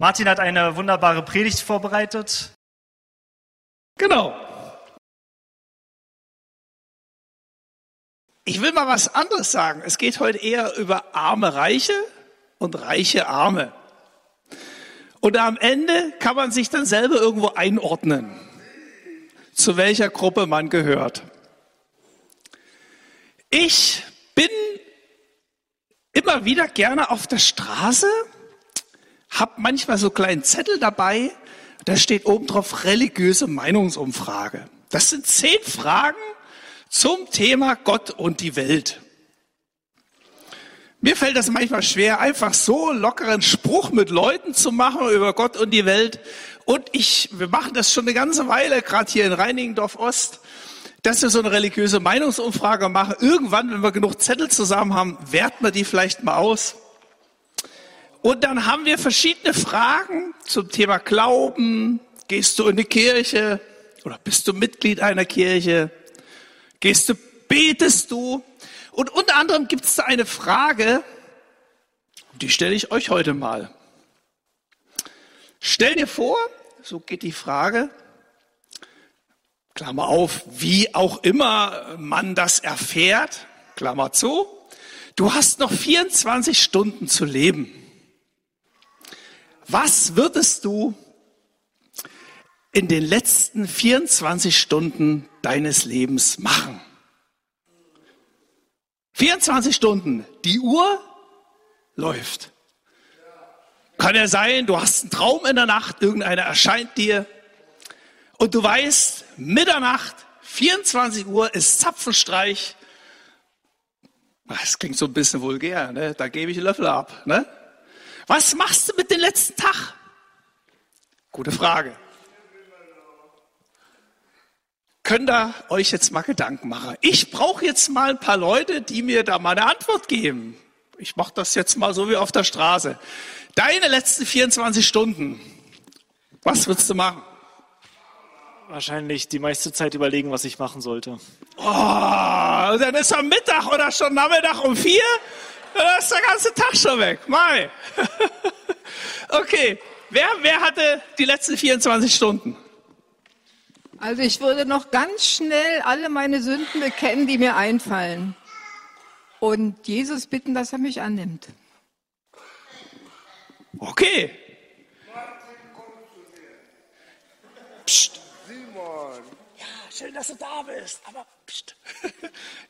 Martin hat eine wunderbare Predigt vorbereitet. Genau. Ich will mal was anderes sagen. Es geht heute eher über arme Reiche und reiche Arme. Und am Ende kann man sich dann selber irgendwo einordnen, zu welcher Gruppe man gehört. Ich bin immer wieder gerne auf der Straße, habe manchmal so kleinen Zettel dabei, da steht oben drauf religiöse Meinungsumfrage. Das sind zehn Fragen zum Thema Gott und die Welt. Mir fällt das manchmal schwer, einfach so lockeren Spruch mit Leuten zu machen über Gott und die Welt. Und ich, wir machen das schon eine ganze Weile, gerade hier in Reinigendorf Ost, dass wir so eine religiöse Meinungsumfrage machen. Irgendwann, wenn wir genug Zettel zusammen haben, werten wir die vielleicht mal aus. Und dann haben wir verschiedene Fragen zum Thema Glauben. Gehst du in die Kirche oder bist du Mitglied einer Kirche? Gehst du, betest du? Und unter anderem gibt es da eine Frage, die stelle ich euch heute mal. Stell dir vor, so geht die Frage, Klammer auf, wie auch immer man das erfährt, Klammer zu, du hast noch 24 Stunden zu leben. Was würdest du in den letzten 24 Stunden deines Lebens machen? 24 Stunden, die Uhr läuft. Kann ja sein, du hast einen Traum in der Nacht, irgendeiner erscheint dir und du weißt, Mitternacht, 24 Uhr ist Zapfenstreich. Das klingt so ein bisschen vulgär, ne? da gebe ich einen Löffel ab. Ne? Was machst du mit dem letzten Tag? Gute Frage. könnt ihr euch jetzt mal Gedanken machen. Ich brauche jetzt mal ein paar Leute, die mir da mal eine Antwort geben. Ich mache das jetzt mal so wie auf der Straße. Deine letzten 24 Stunden, was würdest du machen? Wahrscheinlich die meiste Zeit überlegen, was ich machen sollte. Oh, dann ist am Mittag oder schon Nachmittag um vier, dann ist der ganze Tag schon weg. Mai. okay, wer, wer hatte die letzten 24 Stunden? Also ich würde noch ganz schnell alle meine Sünden bekennen, die mir einfallen. Und Jesus bitten, dass er mich annimmt. Okay. Psst. Schön, dass du da bist. Aber psst.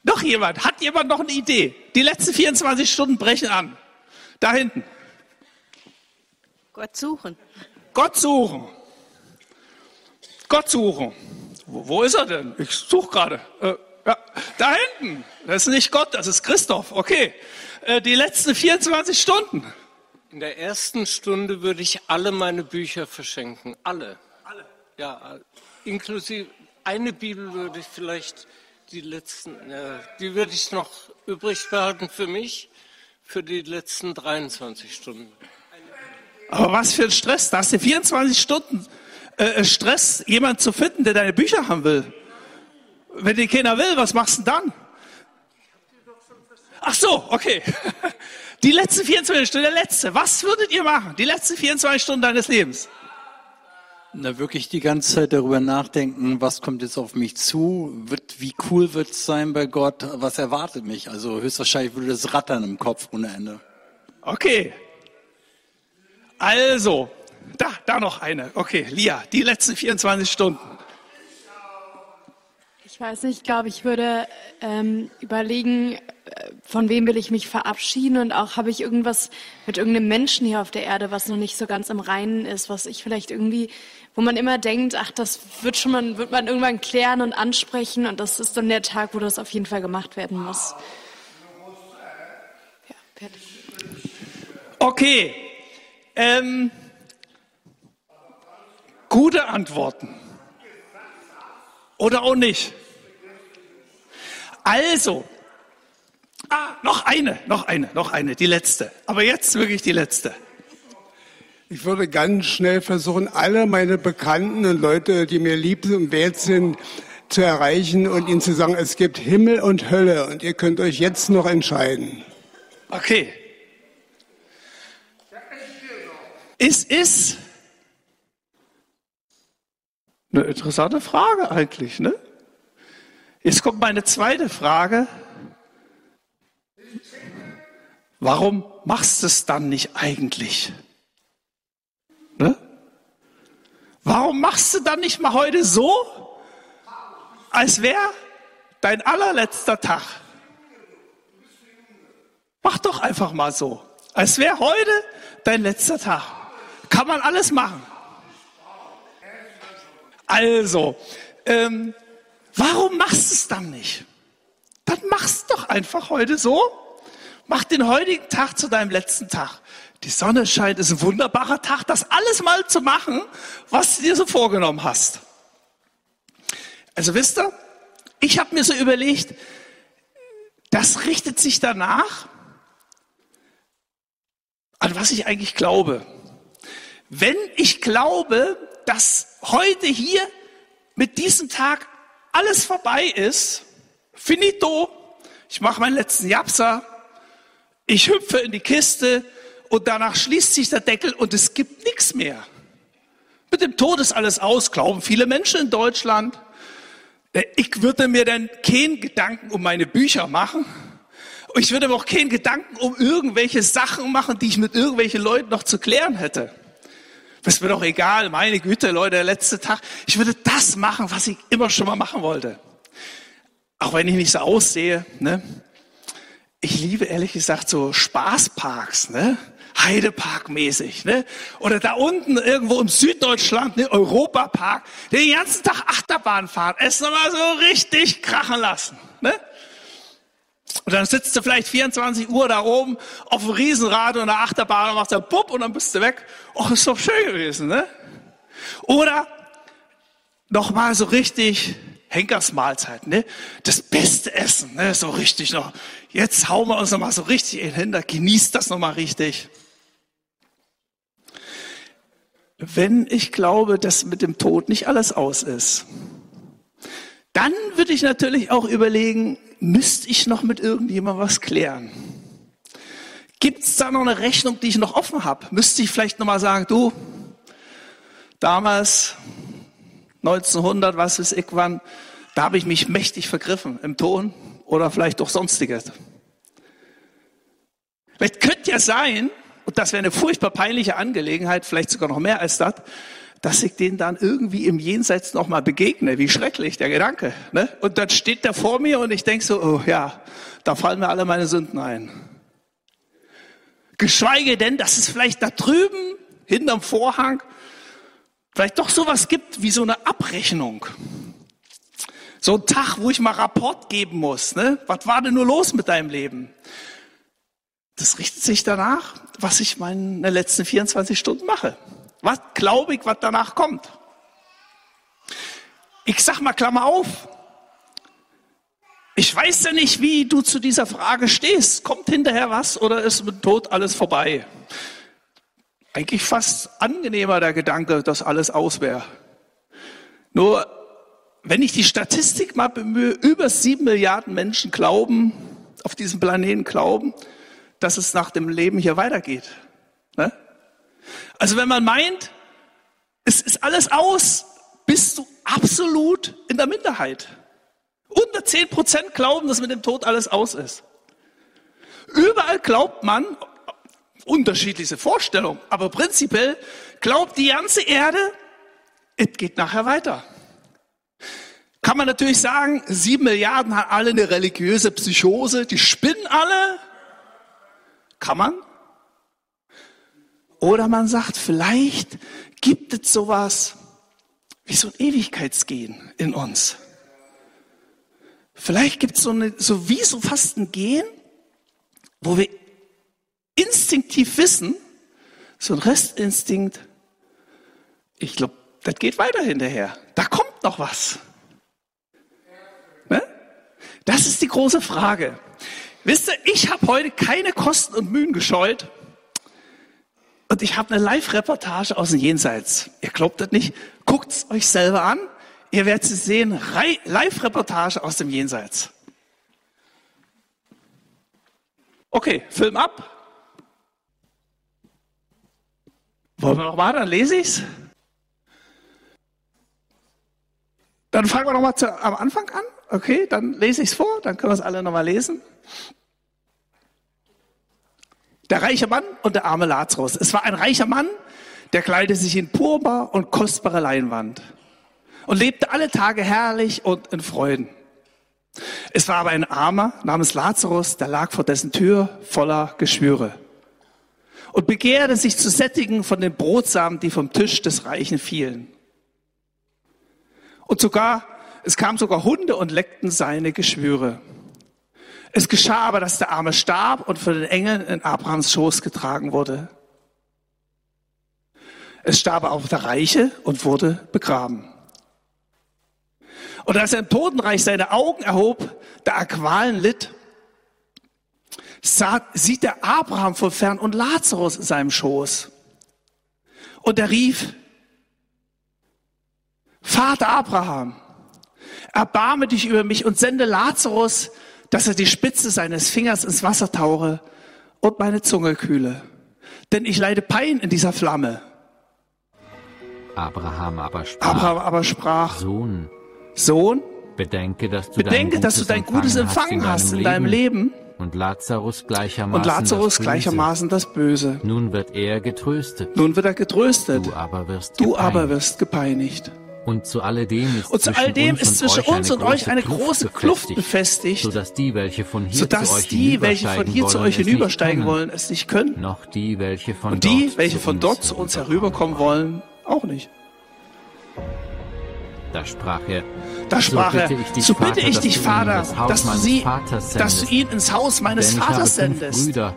noch jemand? Hat jemand noch eine Idee? Die letzten 24 Stunden brechen an. Da hinten. Gott suchen. Gott suchen. Gott suchen. Wo, wo ist er denn? Ich suche gerade. Äh, ja, da hinten. Das ist nicht Gott, das ist Christoph. Okay. Äh, die letzten 24 Stunden. In der ersten Stunde würde ich alle meine Bücher verschenken. Alle. Alle. Ja, inklusive eine Bibel würde ich vielleicht die letzten, äh, die würde ich noch übrig behalten für mich, für die letzten 23 Stunden. Aber was für ein Stress. Da hast du 24 Stunden äh, Stress, jemand zu finden, der deine Bücher haben will. Wenn die keiner will, was machst du dann? Ach so, okay. Die letzten 24 Stunden, der letzte. Was würdet ihr machen? Die letzten 24 Stunden deines Lebens? Na, wirklich die ganze Zeit darüber nachdenken, was kommt jetzt auf mich zu? Wird, wie cool wird es sein bei Gott? Was erwartet mich? Also höchstwahrscheinlich würde das rattern im Kopf ohne Ende. Okay. Also, da, da noch eine. Okay, Lia, die letzten 24 Stunden. Ich weiß nicht, ich glaube, ich würde ähm, überlegen, äh, von wem will ich mich verabschieden und auch habe ich irgendwas mit irgendeinem Menschen hier auf der Erde, was noch nicht so ganz im Reinen ist, was ich vielleicht irgendwie, wo man immer denkt, ach, das wird schon mal, wird man irgendwann klären und ansprechen und das ist dann der Tag, wo das auf jeden Fall gemacht werden muss. Ja. Okay. Ähm, gute Antworten. Oder auch nicht. Also, ah, noch eine, noch eine, noch eine, die letzte. Aber jetzt wirklich die letzte. Ich würde ganz schnell versuchen, alle meine Bekannten und Leute, die mir lieb und wert sind, zu erreichen und ihnen zu sagen, es gibt Himmel und Hölle und ihr könnt euch jetzt noch entscheiden. Okay. Es ist eine interessante Frage eigentlich, ne? Jetzt kommt meine zweite Frage. Warum machst du es dann nicht eigentlich? Ne? Warum machst du dann nicht mal heute so, als wäre dein allerletzter Tag? Mach doch einfach mal so, als wäre heute dein letzter Tag. Kann man alles machen. Also, ähm, warum machst du es dann nicht? Dann mach's doch einfach heute so. Mach den heutigen Tag zu deinem letzten Tag. Die Sonne scheint, ist ein wunderbarer Tag, das alles mal zu machen, was du dir so vorgenommen hast. Also wisst ihr, ich habe mir so überlegt, das richtet sich danach, an was ich eigentlich glaube. Wenn ich glaube, dass heute hier mit diesem Tag alles vorbei ist, finito, ich mache meinen letzten Japser, ich hüpfe in die Kiste und danach schließt sich der Deckel und es gibt nichts mehr. Mit dem Tod ist alles aus, glauben viele Menschen in Deutschland. Äh, ich würde mir dann keinen Gedanken um meine Bücher machen. Ich würde mir auch keinen Gedanken um irgendwelche Sachen machen, die ich mit irgendwelchen Leuten noch zu klären hätte. Das ist mir doch egal, meine Güte, Leute, der letzte Tag. Ich würde das machen, was ich immer schon mal machen wollte. Auch wenn ich nicht so aussehe, ne? Ich liebe ehrlich gesagt so Spaßparks, ne? Heidepark-mäßig, ne? Oder da unten irgendwo im Süddeutschland, ne? Europapark, den ganzen Tag Achterbahn fahren, es nochmal so richtig krachen lassen, ne? Und dann sitzt du vielleicht 24 Uhr da oben auf dem Riesenrad und der Achterbahn und machst dann bupp und dann bist du weg. Och, ist doch schön gewesen, ne? Oder nochmal so richtig Henkersmahlzeit, ne? Das beste Essen, ne? So richtig noch. Jetzt hauen wir uns nochmal so richtig in den Händen, genießt das nochmal richtig. Wenn ich glaube, dass mit dem Tod nicht alles aus ist, dann würde ich natürlich auch überlegen, müsste ich noch mit irgendjemandem was klären? Gibt es da noch eine Rechnung, die ich noch offen habe? Müsste ich vielleicht nochmal sagen, du, damals 1900, was ist ich wann, da habe ich mich mächtig vergriffen im Ton oder vielleicht doch sonstiges. Es könnte ja sein, und das wäre eine furchtbar peinliche Angelegenheit, vielleicht sogar noch mehr als das, dass ich den dann irgendwie im Jenseits nochmal begegne. Wie schrecklich, der Gedanke. Ne? Und dann steht der vor mir und ich denke so, oh ja, da fallen mir alle meine Sünden ein. Geschweige denn, dass es vielleicht da drüben, hinterm Vorhang, vielleicht doch sowas gibt wie so eine Abrechnung. So ein Tag, wo ich mal Rapport geben muss. Ne? Was war denn nur los mit deinem Leben? Das richtet sich danach, was ich meine letzten 24 Stunden mache. Was glaube ich, was danach kommt? Ich sag mal, Klammer auf. Ich weiß ja nicht, wie du zu dieser Frage stehst. Kommt hinterher was oder ist mit Tod alles vorbei? Eigentlich fast angenehmer der Gedanke, dass alles aus wäre. Nur, wenn ich die Statistik mal bemühe, über sieben Milliarden Menschen glauben, auf diesem Planeten glauben, dass es nach dem Leben hier weitergeht. Ne? Also wenn man meint, es ist alles aus, bist du absolut in der Minderheit. Unter 10 Prozent glauben, dass mit dem Tod alles aus ist. Überall glaubt man, unterschiedliche Vorstellungen, aber prinzipiell glaubt die ganze Erde, es geht nachher weiter. Kann man natürlich sagen, sieben Milliarden haben alle eine religiöse Psychose, die spinnen alle. Kann man? Oder man sagt, vielleicht gibt es sowas wie so ein Ewigkeitsgehen in uns. Vielleicht gibt es so, eine, so wie so fast ein Gehen, wo wir instinktiv wissen, so ein Restinstinkt, ich glaube, das geht weiter hinterher. Da kommt noch was. Ne? Das ist die große Frage. Wisst ihr, ich habe heute keine Kosten und Mühen gescheut, und ich habe eine Live-Reportage aus dem Jenseits. Ihr glaubt das nicht? Guckt's euch selber an. Ihr werdet es sehen. Live-Reportage aus dem Jenseits. Okay, Film ab. Wollen wir noch mal, dann lese ich's. Dann fangen wir noch mal zu, am Anfang an. Okay, dann lese ich's vor, dann können wir es alle noch mal lesen. Der reiche Mann und der arme Lazarus. Es war ein reicher Mann, der kleidete sich in purbar und kostbare Leinwand und lebte alle Tage herrlich und in Freuden. Es war aber ein Armer namens Lazarus, der lag vor dessen Tür voller Geschwüre und begehrte sich zu sättigen von den Brotsamen, die vom Tisch des Reichen fielen. Und sogar, es kamen sogar Hunde und leckten seine Geschwüre. Es geschah aber, dass der Arme starb und von den Engeln in Abrahams Schoß getragen wurde. Es starb auch der Reiche und wurde begraben. Und als er im Totenreich seine Augen erhob, der Aqualen litt, sah, sieht er Abraham von fern und Lazarus in seinem Schoß. Und er rief, Vater Abraham, erbarme dich über mich und sende Lazarus, dass er die Spitze seines Fingers ins Wasser tauche und meine Zunge kühle. Denn ich leide Pein in dieser Flamme. Abraham aber sprach, Abraham aber sprach, Sohn, Sohn, bedenke, dass du bedenke, dein dass du dein Gutes empfangen hast in deinem Leben und Lazarus gleichermaßen und Lazarus das Böse. gleichermaßen das Böse. Nun wird er getröstet, Nun wird er getröstet, du aber wirst du aber gepeinigt. wirst gepeinigt. Und zu alledem ist Und zu zwischen all dem uns ist und zwischen euch uns und euch eine große Kluft befestigt, sodass die, welche von hier zu euch hinübersteigen hier wollen, es hinübersteigen nicht können, wollen, es nicht können. noch die, welche von Und die, welche von dort zu uns herüberkommen wollen, auch nicht. Da sprach er, Da sprach er, bitte ich dich, so bitte Vater, ich dich, Vater, dass du, sie, dass du ihn ins Haus meines denn Vaters sendest. Brüder,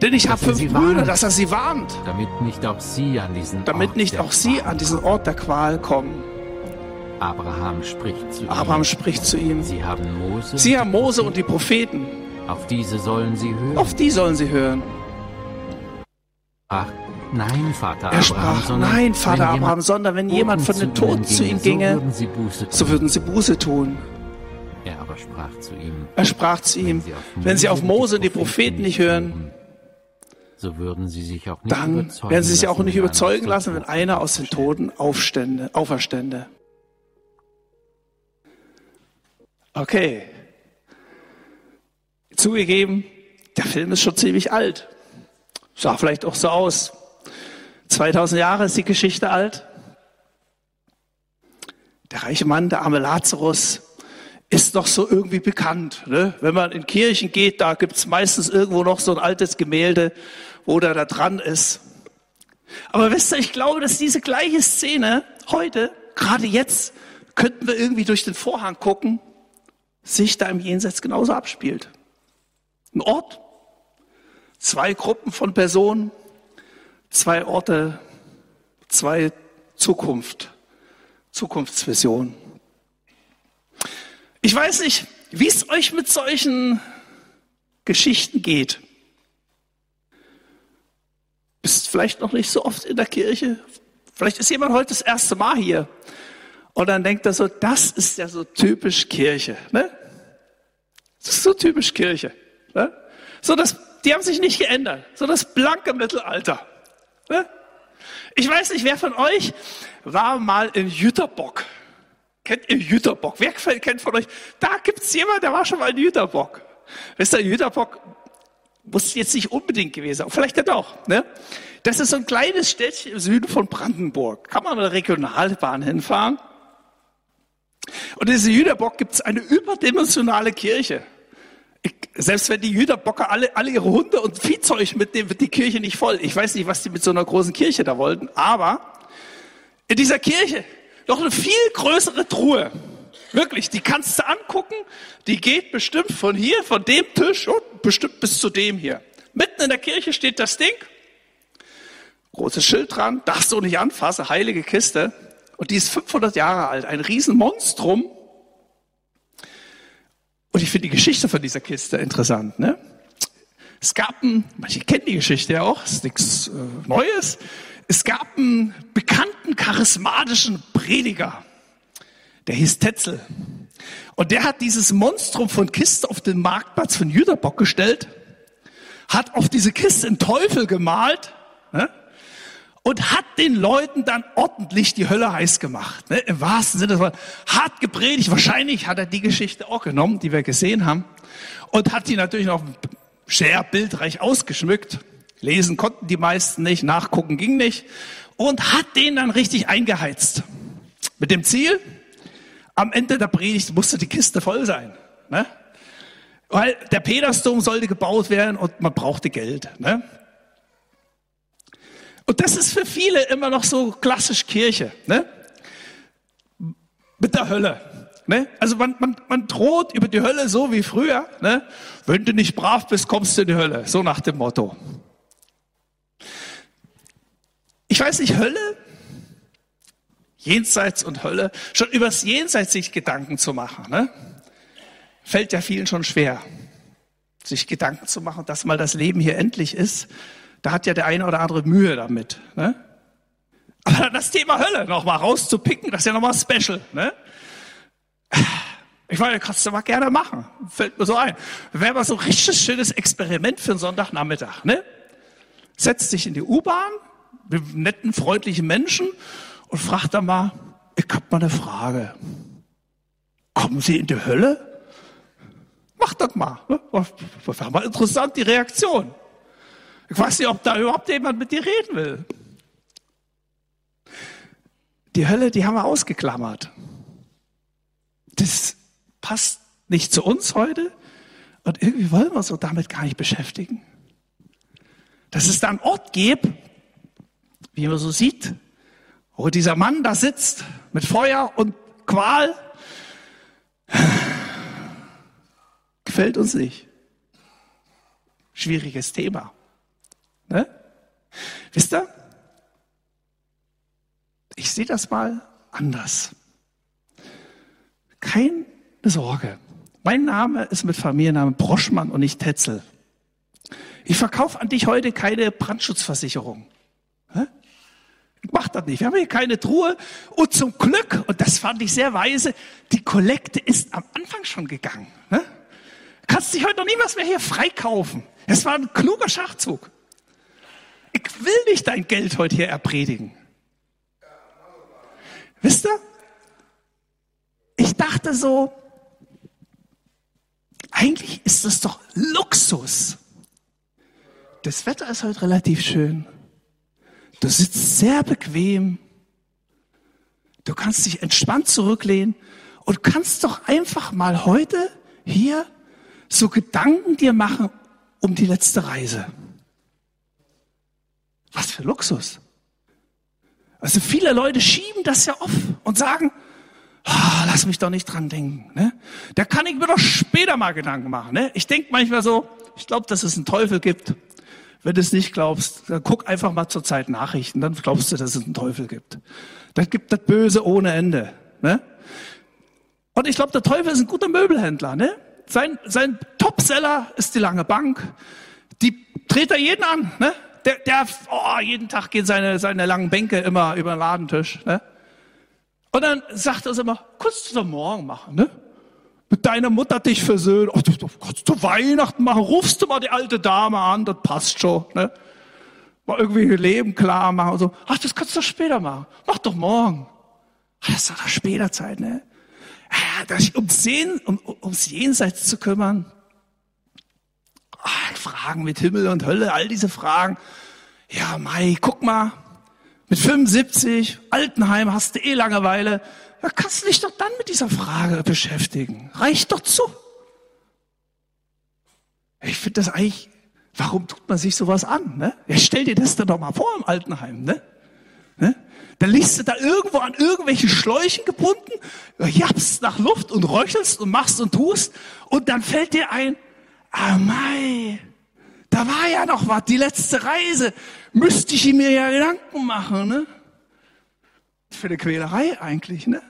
Denn ich habe fünf sie Brüder, warnt. dass er sie warnt, damit nicht auch sie an diesen damit Ort nicht der auch sie Qual an diesen Ort der Qual kommen. Abraham spricht zu Abraham ihm, spricht zu ihm, sie haben Mose, sie haben Mose und die Propheten, auf diese sollen sie hören. auf die sollen sie hören. Ach, nein, Vater Er Abraham, sprach, sondern nein, Vater wenn Abraham, jemand sondern wenn jemand von den Toten zu ihm ginge, so würden sie Buße tun. so würden sie Buße tun. Er aber sprach zu ihm, Er sprach zu ihm, wenn sie auf Mose und die Propheten nicht hören, so würden sie sich auch nicht dann überzeugen werden sie sich auch nicht überzeugen lassen, wenn einer aus den. Toten aufstände, auferstände. Okay. Zugegeben, der Film ist schon ziemlich alt. Sah vielleicht auch so aus. 2000 Jahre ist die Geschichte alt. Der reiche Mann, der arme Lazarus, ist noch so irgendwie bekannt. Ne? Wenn man in Kirchen geht, da gibt's meistens irgendwo noch so ein altes Gemälde, wo der da dran ist. Aber wisst ihr, ich glaube, dass diese gleiche Szene heute, gerade jetzt, könnten wir irgendwie durch den Vorhang gucken, sich da im Jenseits genauso abspielt. Ein Ort, zwei Gruppen von Personen, zwei Orte, zwei Zukunft, Zukunftsvisionen. Ich weiß nicht, wie es euch mit solchen Geschichten geht. Bist vielleicht noch nicht so oft in der Kirche. Vielleicht ist jemand heute das erste Mal hier. Und dann denkt er so, das ist ja so typisch Kirche. Ne? Das ist so typisch Kirche. Ne? So das, die haben sich nicht geändert. So das blanke Mittelalter. Ne? Ich weiß nicht, wer von euch war mal in Jüterbock. Kennt ihr Jüterbock? Wer kennt von euch? Da gibt's jemand, der war schon mal in Jüterbock. Wisst ihr, Jüterbock muss jetzt nicht unbedingt gewesen sein, vielleicht ja doch. Ne? Das ist so ein kleines Städtchen im Süden von Brandenburg. Kann man mit der Regionalbahn hinfahren. Und in Jüterbock gibt's eine überdimensionale Kirche. Selbst wenn die Jüterbocker alle, alle ihre Hunde und Viehzeug mitnehmen, wird die Kirche nicht voll. Ich weiß nicht, was die mit so einer großen Kirche da wollten, aber in dieser Kirche noch eine viel größere Truhe. Wirklich, die kannst du angucken. Die geht bestimmt von hier, von dem Tisch und bestimmt bis zu dem hier. Mitten in der Kirche steht das Ding. Großes Schild dran, darfst du nicht anfassen, heilige Kiste. Und die ist 500 Jahre alt, ein Riesenmonstrum. Und ich finde die Geschichte von dieser Kiste interessant. Ne? Es gab einen, manche kennen die Geschichte ja auch, ist nichts äh, Neues. Es gab einen bekannten, charismatischen Prediger, der hieß Tetzel. Und der hat dieses Monstrum von Kiste auf den Marktplatz von Jüterbock gestellt, hat auf diese Kiste einen Teufel gemalt ne? Und hat den Leuten dann ordentlich die Hölle heiß gemacht. Ne? Im wahrsten Sinne des Wortes. Hart gepredigt. Wahrscheinlich hat er die Geschichte auch genommen, die wir gesehen haben. Und hat die natürlich noch sehr bildreich ausgeschmückt. Lesen konnten die meisten nicht, nachgucken ging nicht. Und hat den dann richtig eingeheizt. Mit dem Ziel, am Ende der Predigt musste die Kiste voll sein. Ne? Weil der Petersdom sollte gebaut werden und man brauchte Geld. Ne? Und das ist für viele immer noch so klassisch Kirche. Ne? Mit der Hölle. Ne? Also man, man, man droht über die Hölle so wie früher. Ne? Wenn du nicht brav bist, kommst du in die Hölle. So nach dem Motto. Ich weiß nicht, Hölle, Jenseits und Hölle, schon übers Jenseits sich Gedanken zu machen, ne? fällt ja vielen schon schwer, sich Gedanken zu machen, dass mal das Leben hier endlich ist. Da hat ja der eine oder andere Mühe damit. Ne? Aber das Thema Hölle nochmal rauszupicken, das ist ja nochmal special. Ne? Ich meine, kannst du mal gerne machen. Fällt mir so ein. Wäre mal so ein richtig schönes Experiment für einen Sonntagnachmittag. Ne? Setzt dich in die U-Bahn mit netten, freundlichen Menschen und fragt dann mal, ich hab mal eine Frage. Kommen Sie in die Hölle? Mach das mal. Ne? War mal interessant, die Reaktion. Ich weiß nicht, ob da überhaupt jemand mit dir reden will. Die Hölle, die haben wir ausgeklammert. Das passt nicht zu uns heute und irgendwie wollen wir uns so damit gar nicht beschäftigen. Dass es da einen Ort gibt, wie man so sieht, wo dieser Mann da sitzt mit Feuer und Qual, gefällt uns nicht. Schwieriges Thema. Ne? Wisst ihr? Ich sehe das mal anders. Keine Sorge. Mein Name ist mit Familiennamen Broschmann und nicht Tetzel. Ich verkaufe an dich heute keine Brandschutzversicherung. Ich mach das nicht. Wir haben hier keine Truhe. Und zum Glück, und das fand ich sehr weise, die Kollekte ist am Anfang schon gegangen. Kannst dich heute noch niemals mehr hier freikaufen. Es war ein kluger Schachzug. Ich will nicht dein Geld heute hier erpredigen. Wisst ihr? Ich dachte so, eigentlich ist das doch Luxus. Das Wetter ist heute relativ schön. Du sitzt sehr bequem. Du kannst dich entspannt zurücklehnen und kannst doch einfach mal heute hier so Gedanken dir machen um die letzte Reise. Was für Luxus. Also viele Leute schieben das ja auf und sagen, oh, lass mich doch nicht dran denken. Ne? Da kann ich mir doch später mal Gedanken machen. Ne? Ich denke manchmal so, ich glaube, dass es einen Teufel gibt. Wenn du es nicht glaubst, dann guck einfach mal zur Zeit Nachrichten, dann glaubst du, dass es einen Teufel gibt. Das gibt das Böse ohne Ende. Ne? Und ich glaube, der Teufel ist ein guter Möbelhändler. Ne? Sein, sein Topseller ist die lange Bank. Die dreht er jeden an. Ne? Der, der oh, jeden Tag gehen seine, seine langen Bänke immer über den Ladentisch. Ne? Und dann sagt er immer, kannst du doch morgen machen, ne? Mit deiner Mutter dich versöhnen. Oh, du, du kannst du Weihnachten machen, rufst du mal die alte Dame an, das passt schon, ne? Mal irgendwie Leben klar machen und so. Ach, das kannst du doch später machen. Mach doch morgen. Ach, das ist doch später Zeit, ne? Ja, das, ums, Sehen, um, ums Jenseits zu kümmern, Ach, Fragen mit Himmel und Hölle, all diese Fragen. Ja, Mai, guck mal, mit 75, Altenheim, hast du eh Langeweile. Da kannst du dich doch dann mit dieser Frage beschäftigen. Reicht doch zu. Ich finde das eigentlich, warum tut man sich sowas an? Ne? Ja, stell dir das dann doch mal vor im Altenheim. Ne? Ne? Dann liegst du da irgendwo an irgendwelchen Schläuchen gebunden, japst nach Luft und röchelst und machst und tust und dann fällt dir ein, ah mei, da war ja noch was, die letzte Reise. Müsste ich mir ja Gedanken machen, ne? Für eine Quälerei eigentlich, ne?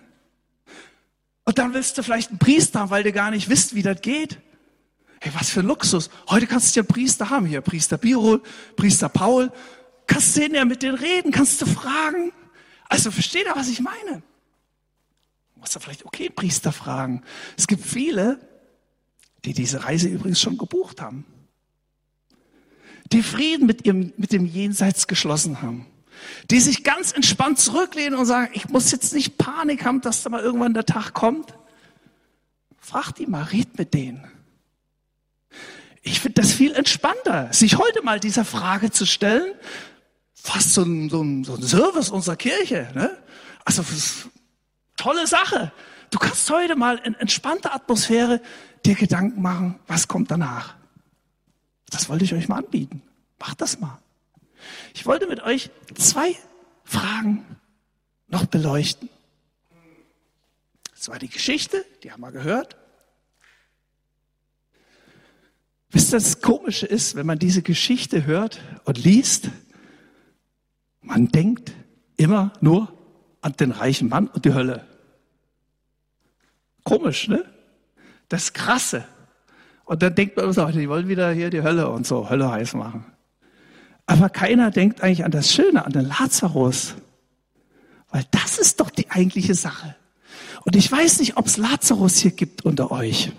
Und dann willst du vielleicht einen Priester, weil du gar nicht wisst, wie das geht. Hey, was für ein Luxus. Heute kannst du ja einen Priester haben. Hier, Priester Birol, Priester Paul. Kannst du ja mit denen reden, kannst du fragen. Also versteht ihr, was ich meine? Du musst du vielleicht, okay, Priester fragen. Es gibt viele, die diese Reise übrigens schon gebucht haben. Die Frieden mit, ihrem, mit dem Jenseits geschlossen haben. die sich ganz entspannt zurücklehnen und sagen, ich muss jetzt nicht Panik haben, dass da mal irgendwann der Tag kommt. Frag die mal, red mit denen. Ich finde das viel entspannter, sich heute mal dieser Frage zu stellen. Fast so ein, so ein, so ein Service unserer Kirche. Ne? Also tolle Sache. Du kannst heute mal in entspannter Atmosphäre dir Gedanken machen, was kommt danach. Das wollte ich euch mal anbieten. Macht das mal. Ich wollte mit euch zwei Fragen noch beleuchten. Das war die Geschichte, die haben wir gehört. Wisst ihr, das Komische ist, wenn man diese Geschichte hört und liest, man denkt immer nur an den reichen Mann und die Hölle. Komisch, ne? Das Krasse. Und dann denkt man immer so, die wollen wieder hier die Hölle und so, Hölle heiß machen. Aber keiner denkt eigentlich an das Schöne, an den Lazarus. Weil das ist doch die eigentliche Sache. Und ich weiß nicht, ob es Lazarus hier gibt unter euch.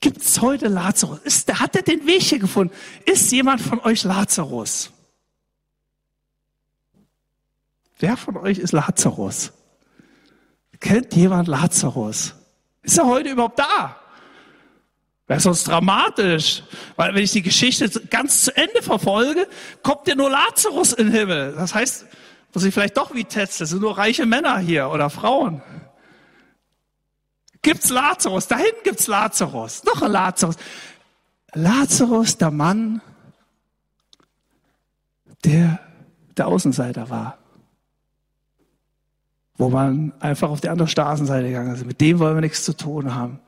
Gibt es heute Lazarus? Ist, hat er den Weg hier gefunden? Ist jemand von euch Lazarus? Wer von euch ist Lazarus? Kennt jemand Lazarus? Ist er heute überhaupt da? Wäre sonst dramatisch. Weil wenn ich die Geschichte ganz zu Ende verfolge, kommt ja nur Lazarus in den Himmel. Das heißt, muss ich vielleicht doch wie testen, das sind nur reiche Männer hier oder Frauen gibt's Lazarus, da hinten gibt's Lazarus, noch ein Lazarus. Lazarus, der Mann, der der Außenseiter war. Wo man einfach auf die andere Straßenseite gegangen ist. Mit dem wollen wir nichts zu tun haben.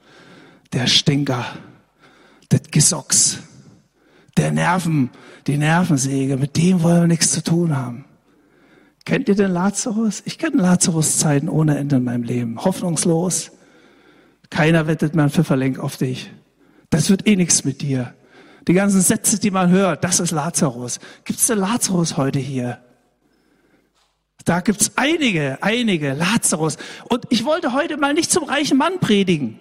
Der Stinker, der Gesocks, der Nerven, die Nervensäge, mit dem wollen wir nichts zu tun haben. Kennt ihr den Lazarus? Ich kenne Lazarus-Zeiten ohne Ende in meinem Leben. Hoffnungslos, keiner wettet mehr ein Pfifferlenk auf dich. Das wird eh nichts mit dir. Die ganzen Sätze, die man hört, das ist Lazarus. Gibt es den Lazarus heute hier? Da gibt's einige, einige Lazarus. Und ich wollte heute mal nicht zum reichen Mann predigen.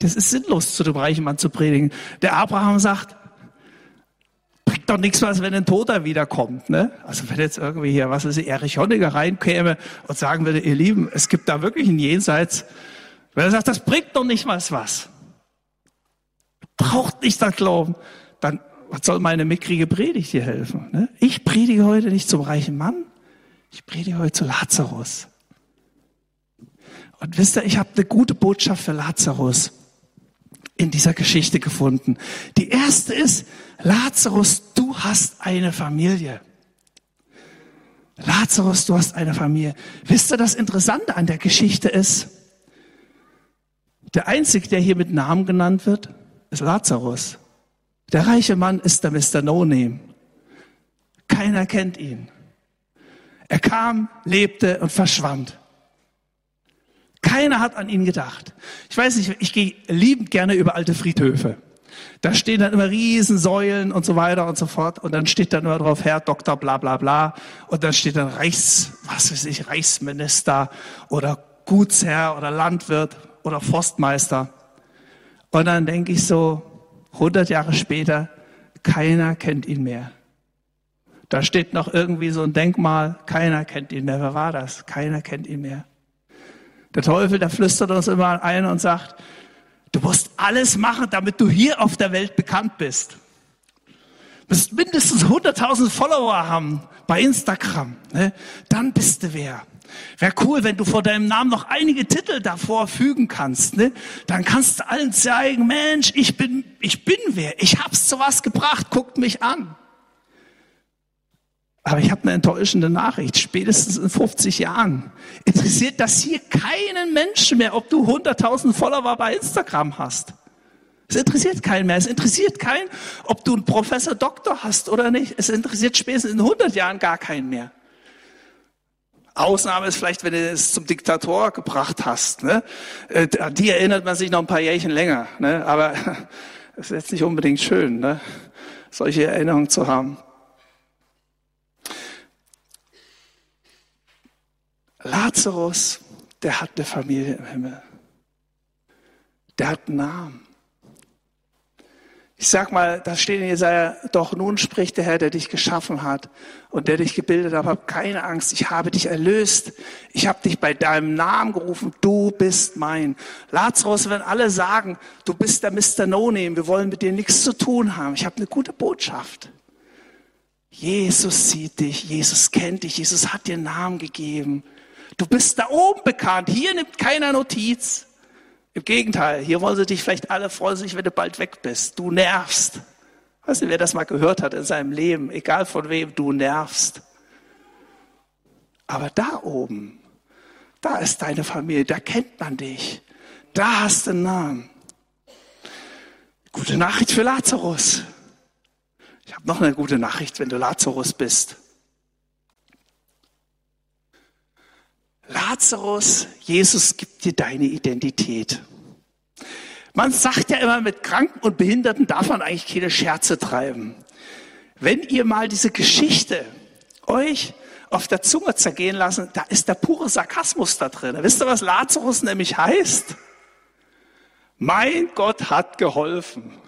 Das ist sinnlos, zu dem reichen Mann zu predigen. Der Abraham sagt, bringt doch nichts was, wenn ein Toter wiederkommt. Ne? Also wenn jetzt irgendwie hier, was ich, Erich Honecker reinkäme und sagen würde, ihr Lieben, es gibt da wirklich ein Jenseits, wenn er sagt, das bringt doch nicht mal was, braucht nicht das Glauben, dann was soll meine mickrige Predigt dir helfen? Ne? Ich predige heute nicht zum reichen Mann, ich predige heute zu Lazarus. Und wisst ihr, ich habe eine gute Botschaft für Lazarus in dieser Geschichte gefunden. Die erste ist, Lazarus, du hast eine Familie. Lazarus, du hast eine Familie. Wisst ihr, das Interessante an der Geschichte ist, der Einzige, der hier mit Namen genannt wird, ist Lazarus. Der reiche Mann ist der Mr. No-Name. Keiner kennt ihn. Er kam, lebte und verschwand. Keiner hat an ihn gedacht. Ich weiß nicht, ich gehe liebend gerne über alte Friedhöfe. Da stehen dann immer Riesensäulen und so weiter und so fort. Und dann steht dann immer drauf, Herr Doktor, bla bla bla. Und dann steht dann Reichs, was weiß ich, Reichsminister oder Gutsherr oder Landwirt oder Forstmeister. Und dann denke ich so, 100 Jahre später, keiner kennt ihn mehr. Da steht noch irgendwie so ein Denkmal, keiner kennt ihn mehr. Wer war das? Keiner kennt ihn mehr. Der Teufel, der flüstert uns immer ein und sagt, du musst alles machen, damit du hier auf der Welt bekannt bist. Du musst mindestens 100.000 Follower haben bei Instagram. Ne? Dann bist du wer. Wäre cool, wenn du vor deinem Namen noch einige Titel davor fügen kannst. Ne? Dann kannst du allen zeigen, Mensch, ich bin, ich bin wer. Ich hab's zu was gebracht. Guckt mich an. Aber ich habe eine enttäuschende Nachricht. Spätestens in 50 Jahren interessiert das hier keinen Menschen mehr, ob du 100.000 Follower bei Instagram hast. Es interessiert keinen mehr. Es interessiert keinen, ob du einen Professor Doktor hast oder nicht. Es interessiert spätestens in 100 Jahren gar keinen mehr. Ausnahme ist vielleicht, wenn du es zum Diktator gebracht hast. Ne? Äh, die erinnert man sich noch ein paar Jährchen länger. Ne? Aber es ist jetzt nicht unbedingt schön, ne? solche Erinnerungen zu haben. Lazarus, der hat eine Familie im Himmel. Der hat einen Namen. Ich sag mal, da steht in Jesaja, doch nun spricht der Herr, der dich geschaffen hat und der dich gebildet hat, hab keine Angst, ich habe dich erlöst. Ich habe dich bei deinem Namen gerufen, du bist mein. Lazarus, wenn alle sagen, du bist der Mr. No-Name, wir wollen mit dir nichts zu tun haben. Ich habe eine gute Botschaft. Jesus sieht dich, Jesus kennt dich, Jesus hat dir einen Namen gegeben. Du bist da oben bekannt, hier nimmt keiner Notiz. Im Gegenteil, hier wollen sie dich vielleicht alle freuen sich, wenn du bald weg bist. Du nervst. Weißt du, wer das mal gehört hat in seinem Leben, egal von wem, du nervst. Aber da oben, da ist deine Familie, da kennt man dich. Da hast du einen Namen. Gute Nachricht für Lazarus. Ich habe noch eine gute Nachricht, wenn du Lazarus bist. Lazarus, Jesus gibt dir deine Identität. Man sagt ja immer, mit Kranken und Behinderten darf man eigentlich keine Scherze treiben. Wenn ihr mal diese Geschichte euch auf der Zunge zergehen lassen, da ist der pure Sarkasmus da drin. Wisst ihr, was Lazarus nämlich heißt? Mein Gott hat geholfen.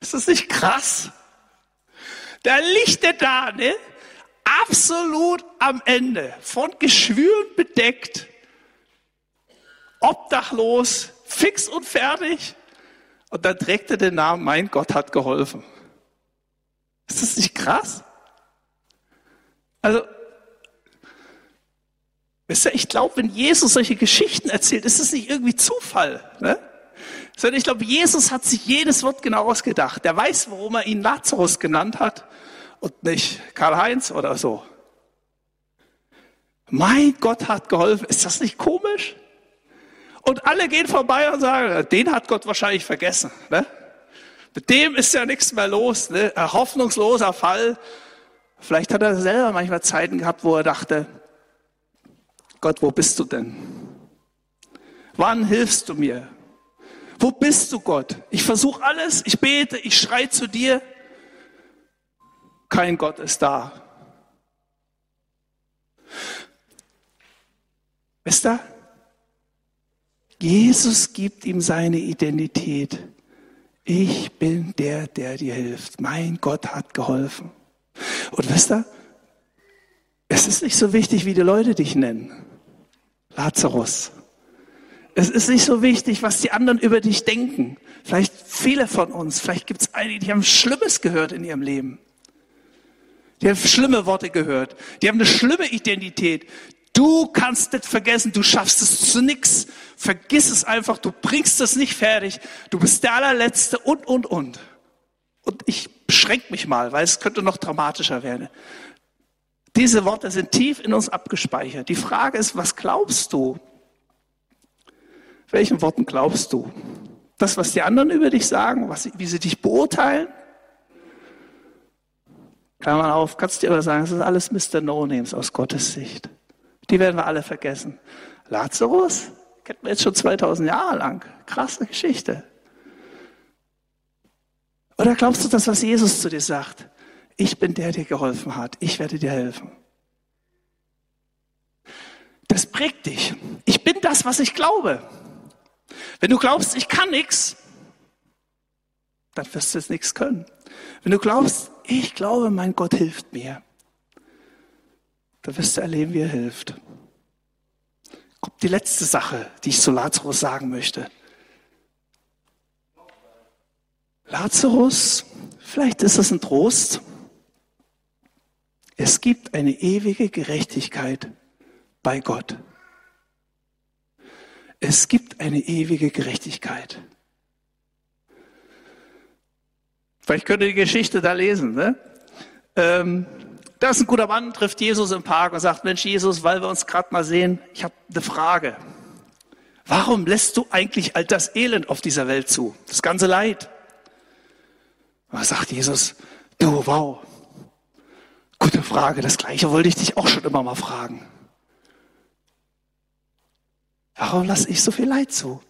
Ist das nicht krass? Da liegt er da, ne? Absolut am Ende, von Geschwüren bedeckt, obdachlos, fix und fertig. Und dann trägt er den Namen, mein Gott hat geholfen. Ist das nicht krass? Also, ich glaube, wenn Jesus solche Geschichten erzählt, ist es nicht irgendwie Zufall. Ne? Sondern ich glaube, Jesus hat sich jedes Wort genau ausgedacht. Der weiß, warum er ihn Lazarus genannt hat und nicht Karl-Heinz oder so. Mein Gott hat geholfen. Ist das nicht komisch? Und alle gehen vorbei und sagen, den hat Gott wahrscheinlich vergessen. Ne? Mit dem ist ja nichts mehr los. Ne? Ein hoffnungsloser Fall. Vielleicht hat er selber manchmal Zeiten gehabt, wo er dachte, Gott, wo bist du denn? Wann hilfst du mir? Wo bist du, Gott? Ich versuche alles, ich bete, ich schreie zu dir kein Gott ist da. Wisst ihr? Jesus gibt ihm seine Identität. Ich bin der, der dir hilft. Mein Gott hat geholfen. Und wisst ihr? Es ist nicht so wichtig, wie die Leute dich nennen. Lazarus. Es ist nicht so wichtig, was die anderen über dich denken. Vielleicht viele von uns, vielleicht gibt es einige, die haben Schlimmes gehört in ihrem Leben. Die haben schlimme Worte gehört. Die haben eine schlimme Identität. Du kannst das vergessen. Du schaffst es zu nichts. Vergiss es einfach. Du bringst es nicht fertig. Du bist der allerletzte und, und, und. Und ich beschränke mich mal, weil es könnte noch dramatischer werden. Diese Worte sind tief in uns abgespeichert. Die Frage ist, was glaubst du? Welchen Worten glaubst du? Das, was die anderen über dich sagen, was, wie sie dich beurteilen? Klammer auf, kannst du dir aber sagen, das ist alles Mr. No-Names aus Gottes Sicht. Die werden wir alle vergessen. Lazarus kennt man jetzt schon 2000 Jahre lang. Krasse Geschichte. Oder glaubst du das, was Jesus zu dir sagt? Ich bin der, der geholfen hat. Ich werde dir helfen. Das prägt dich. Ich bin das, was ich glaube. Wenn du glaubst, ich kann nichts, dann wirst du es nichts können. Wenn du glaubst, ich glaube, mein Gott hilft mir, dann wirst du erleben, wie er hilft. Kommt die letzte Sache, die ich zu Lazarus sagen möchte. Lazarus, vielleicht ist es ein Trost. Es gibt eine ewige Gerechtigkeit bei Gott. Es gibt eine ewige Gerechtigkeit. Vielleicht könnt ihr die Geschichte da lesen. Ne? Ähm, da ist ein guter Mann, trifft Jesus im Park und sagt, Mensch Jesus, weil wir uns gerade mal sehen, ich habe eine Frage. Warum lässt du eigentlich all das Elend auf dieser Welt zu? Das ganze Leid. Und sagt Jesus, du, wow, gute Frage, das gleiche wollte ich dich auch schon immer mal fragen. Warum lasse ich so viel Leid zu?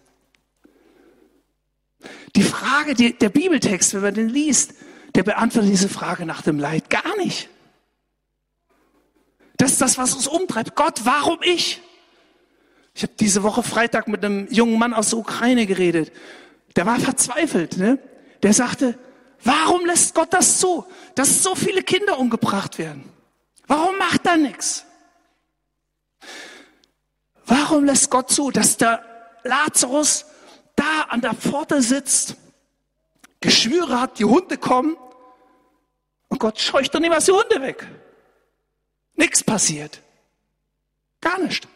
Die Frage, die, der Bibeltext, wenn man den liest, der beantwortet diese Frage nach dem Leid gar nicht. Das ist das, was uns umtreibt. Gott, warum ich? Ich habe diese Woche Freitag mit einem jungen Mann aus der Ukraine geredet. Der war verzweifelt. Ne? der sagte, warum lässt Gott das zu, dass so viele Kinder umgebracht werden? Warum macht er nichts? Warum lässt Gott zu, dass der Lazarus da an der Pforte sitzt, Geschwüre hat, die Hunde kommen und Gott scheucht doch niemals die Hunde weg. Nichts passiert. Gar nicht.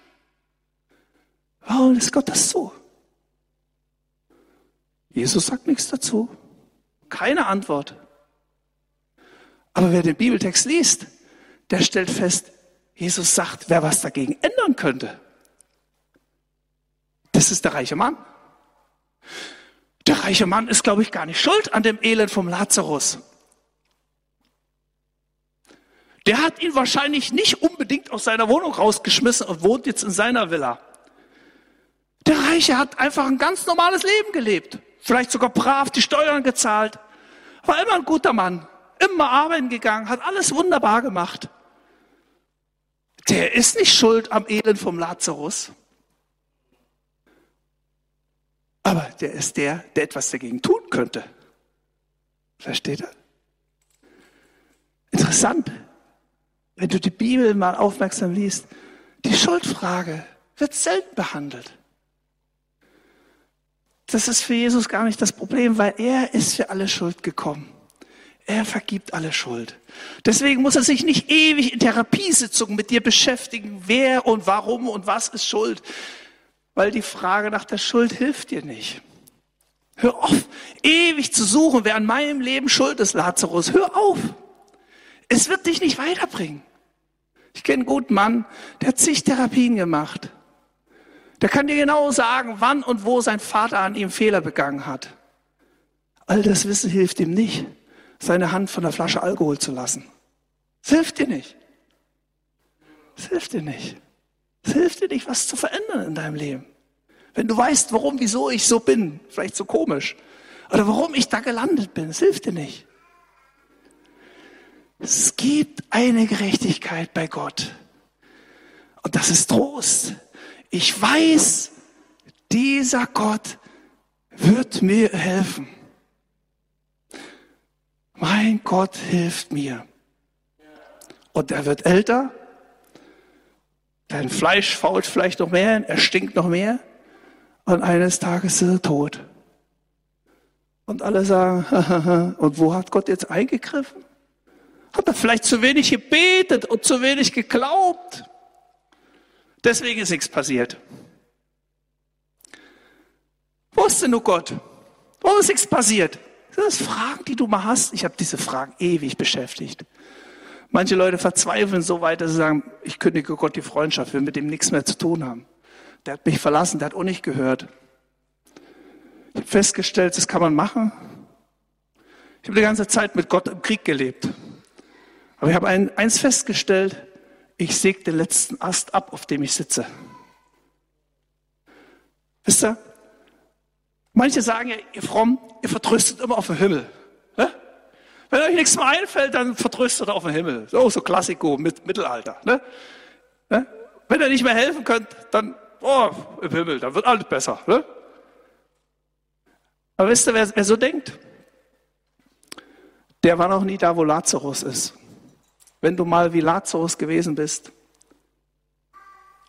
Warum lässt Gott das zu? Jesus sagt nichts dazu. Keine Antwort. Aber wer den Bibeltext liest, der stellt fest, Jesus sagt, wer was dagegen ändern könnte. Das ist der reiche Mann. Der reiche Mann ist, glaube ich, gar nicht schuld an dem Elend vom Lazarus. Der hat ihn wahrscheinlich nicht unbedingt aus seiner Wohnung rausgeschmissen und wohnt jetzt in seiner Villa. Der Reiche hat einfach ein ganz normales Leben gelebt. Vielleicht sogar brav die Steuern gezahlt. War immer ein guter Mann. Immer arbeiten gegangen, hat alles wunderbar gemacht. Der ist nicht schuld am Elend vom Lazarus. Aber der ist der, der etwas dagegen tun könnte. Versteht er? Interessant, wenn du die Bibel mal aufmerksam liest, die Schuldfrage wird selten behandelt. Das ist für Jesus gar nicht das Problem, weil er ist für alle Schuld gekommen. Er vergibt alle Schuld. Deswegen muss er sich nicht ewig in Therapiesitzungen mit dir beschäftigen, wer und warum und was ist Schuld weil die Frage nach der Schuld hilft dir nicht. Hör auf, ewig zu suchen, wer an meinem Leben schuld ist, Lazarus. Hör auf. Es wird dich nicht weiterbringen. Ich kenne einen guten Mann, der hat zig Therapien gemacht. Der kann dir genau sagen, wann und wo sein Vater an ihm Fehler begangen hat. All das Wissen hilft ihm nicht, seine Hand von der Flasche Alkohol zu lassen. Es hilft dir nicht. Es hilft dir nicht. Es hilft dir nicht, was zu verändern in deinem Leben. Wenn du weißt, warum, wieso ich so bin, vielleicht so komisch, oder warum ich da gelandet bin, es hilft dir nicht. Es gibt eine Gerechtigkeit bei Gott. Und das ist Trost. Ich weiß, dieser Gott wird mir helfen. Mein Gott hilft mir. Und er wird älter Dein Fleisch fault vielleicht noch mehr, er stinkt noch mehr. Und eines Tages ist er tot. Und alle sagen, und wo hat Gott jetzt eingegriffen? Hat er vielleicht zu wenig gebetet und zu wenig geglaubt? Deswegen ist nichts passiert. Wo ist denn nur Gott? Warum ist nichts passiert? Das sind Fragen, die du mal hast. Ich habe diese Fragen ewig beschäftigt. Manche Leute verzweifeln so weit, dass sie sagen, ich kündige Gott die Freundschaft, will mit dem nichts mehr zu tun haben. Der hat mich verlassen, der hat auch nicht gehört. Ich habe festgestellt, das kann man machen. Ich habe die ganze Zeit mit Gott im Krieg gelebt. Aber ich habe ein, eins festgestellt, ich säge den letzten Ast ab, auf dem ich sitze. Wisst ihr? Manche sagen ja, ihr fromm, ihr vertröstet immer auf den Himmel. Wenn euch nichts mehr einfällt, dann vertröstet auf den Himmel. So, so Klassiko mit Mittelalter. Ne? Ne? Wenn ihr nicht mehr helfen könnt, dann, oh, im Himmel, dann wird alles besser. Ne? Aber wisst ihr, wer, wer so denkt? Der war noch nie da, wo Lazarus ist. Wenn du mal wie Lazarus gewesen bist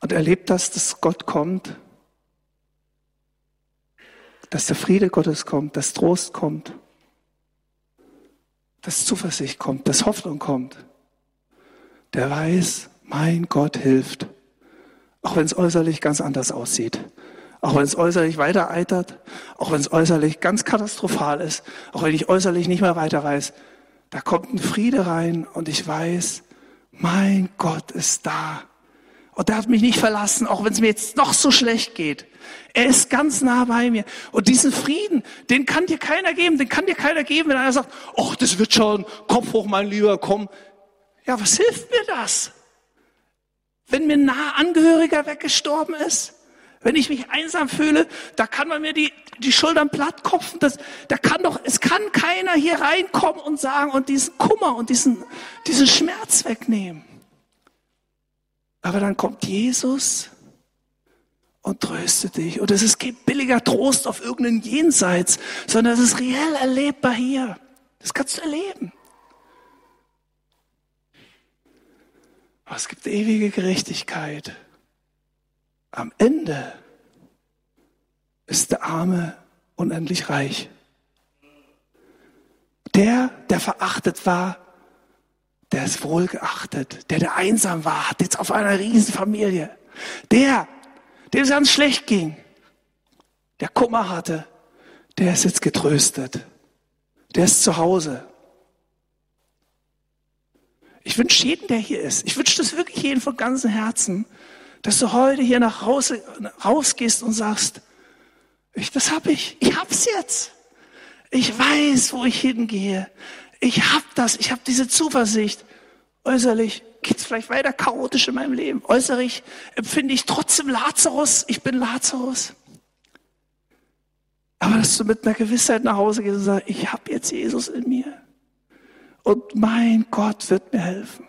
und erlebt hast, dass Gott kommt, dass der Friede Gottes kommt, dass Trost kommt, dass Zuversicht kommt, dass Hoffnung kommt. Der weiß, mein Gott hilft. Auch wenn es äußerlich ganz anders aussieht. Auch wenn es äußerlich weiter eitert. Auch wenn es äußerlich ganz katastrophal ist. Auch wenn ich äußerlich nicht mehr weiter weiß. Da kommt ein Friede rein und ich weiß, mein Gott ist da. Und er hat mich nicht verlassen, auch wenn es mir jetzt noch so schlecht geht. Er ist ganz nah bei mir. Und diesen Frieden, den kann dir keiner geben, den kann dir keiner geben, wenn einer sagt, ach, das wird schon, Kopf hoch, mein Lieber, komm. Ja, was hilft mir das? Wenn mir ein naher Angehöriger weggestorben ist? Wenn ich mich einsam fühle, da kann man mir die, die Schultern plattkopfen. Das, da kann doch, es kann keiner hier reinkommen und sagen und diesen Kummer und diesen, diesen Schmerz wegnehmen. Aber dann kommt Jesus und tröste dich. Und es ist kein billiger Trost auf irgendeinem Jenseits, sondern es ist reell erlebbar hier. Das kannst du erleben. Aber es gibt ewige Gerechtigkeit. Am Ende ist der Arme unendlich reich. Der, der verachtet war, der ist wohlgeachtet. Der, der einsam war, hat jetzt auf einer Riesenfamilie. Der, dem es ganz schlecht ging, der Kummer hatte, der ist jetzt getröstet. Der ist zu Hause. Ich wünsche jeden, der hier ist, ich wünsche das wirklich jeden von ganzem Herzen, dass du heute hier nach Hause rausgehst und sagst, ich, das habe ich, ich hab's jetzt. Ich weiß, wo ich hingehe. Ich hab das, ich habe diese Zuversicht. Äußerlich geht's vielleicht weiter chaotisch in meinem Leben. Äußerlich empfinde ich trotzdem Lazarus. Ich bin Lazarus. Aber dass du mit einer Gewissheit nach Hause gehst und sagst, ich habe jetzt Jesus in mir. Und mein Gott wird mir helfen.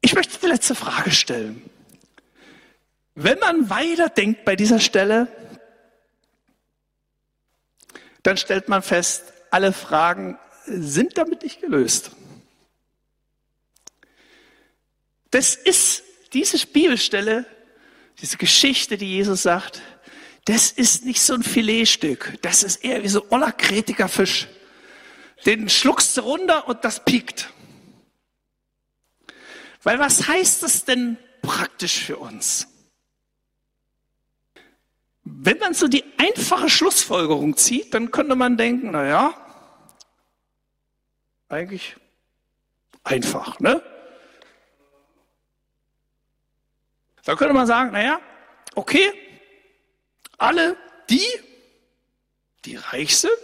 Ich möchte die letzte Frage stellen. Wenn man weiterdenkt bei dieser Stelle, dann stellt man fest, alle Fragen sind damit nicht gelöst. Das ist diese Bibelstelle, diese Geschichte, die Jesus sagt, das ist nicht so ein Filetstück. Das ist eher wie so oller kretiger Fisch. Den schluckst du runter und das piekt. Weil was heißt das denn praktisch für uns? Wenn man so die einfache Schlussfolgerung zieht, dann könnte man denken, na ja, eigentlich einfach, ne? Da könnte man sagen, na ja, okay, alle die, die reich sind,